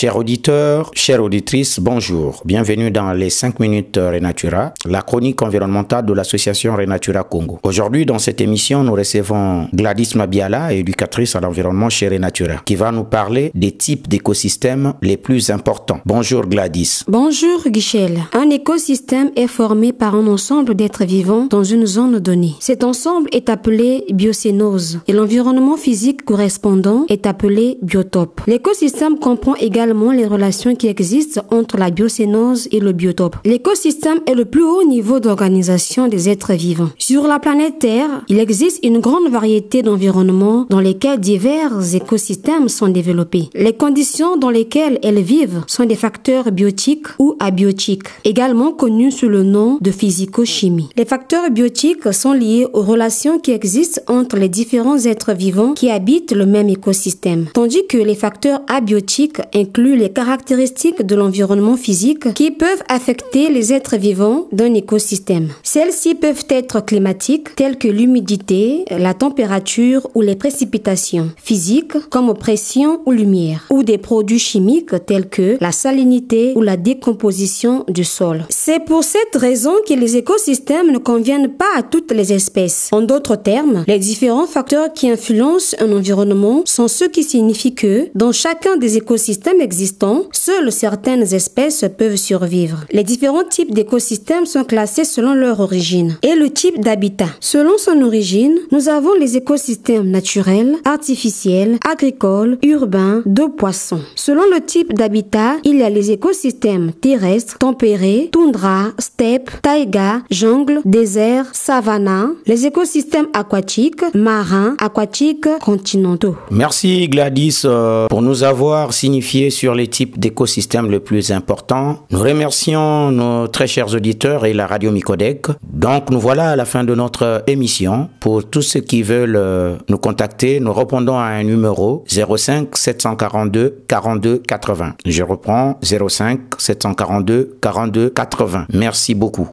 Chers auditeurs, chères auditrices, bonjour. Bienvenue dans les 5 minutes Renatura, la chronique environnementale de l'association Renatura Congo. Aujourd'hui, dans cette émission, nous recevons Gladys Mabiala, éducatrice à l'environnement chez Renatura, qui va nous parler des types d'écosystèmes les plus importants. Bonjour Gladys. Bonjour Guichel. Un écosystème est formé par un ensemble d'êtres vivants dans une zone donnée. Cet ensemble est appelé biocénose et l'environnement physique correspondant est appelé biotope. L'écosystème comprend également les relations qui existent entre la biocénose et le biotope. L'écosystème est le plus haut niveau d'organisation des êtres vivants. Sur la planète Terre, il existe une grande variété d'environnements dans lesquels divers écosystèmes sont développés. Les conditions dans lesquelles elles vivent sont des facteurs biotiques ou abiotiques, également connus sous le nom de physico-chimie. Les facteurs biotiques sont liés aux relations qui existent entre les différents êtres vivants qui habitent le même écosystème, tandis que les facteurs abiotiques les caractéristiques de l'environnement physique qui peuvent affecter les êtres vivants d'un écosystème. Celles-ci peuvent être climatiques, telles que l'humidité, la température ou les précipitations, physiques comme pression ou lumière, ou des produits chimiques tels que la salinité ou la décomposition du sol. C'est pour cette raison que les écosystèmes ne conviennent pas à toutes les espèces. En d'autres termes, les différents facteurs qui influencent un environnement sont ceux qui signifient que dans chacun des écosystèmes existants, seules certaines espèces peuvent survivre. Les différents types d'écosystèmes sont classés selon leur origine et le type d'habitat. Selon son origine, nous avons les écosystèmes naturels, artificiels, agricoles, urbains, de poissons. Selon le type d'habitat, il y a les écosystèmes terrestres, tempérés, toundra, steppe, taïga, jungle, désert, savannah, les écosystèmes aquatiques, marins, aquatiques, continentaux. Merci Gladys euh, pour nous avoir signifié sur les types d'écosystèmes les plus importants. Nous remercions nos très chers auditeurs et la radio Micodec. Donc nous voilà à la fin de notre émission. Pour tous ceux qui veulent euh, nous contacter, nous répondons à un numéro 05 742 42 80. Je reprends 05 742 42 80. Merci beaucoup.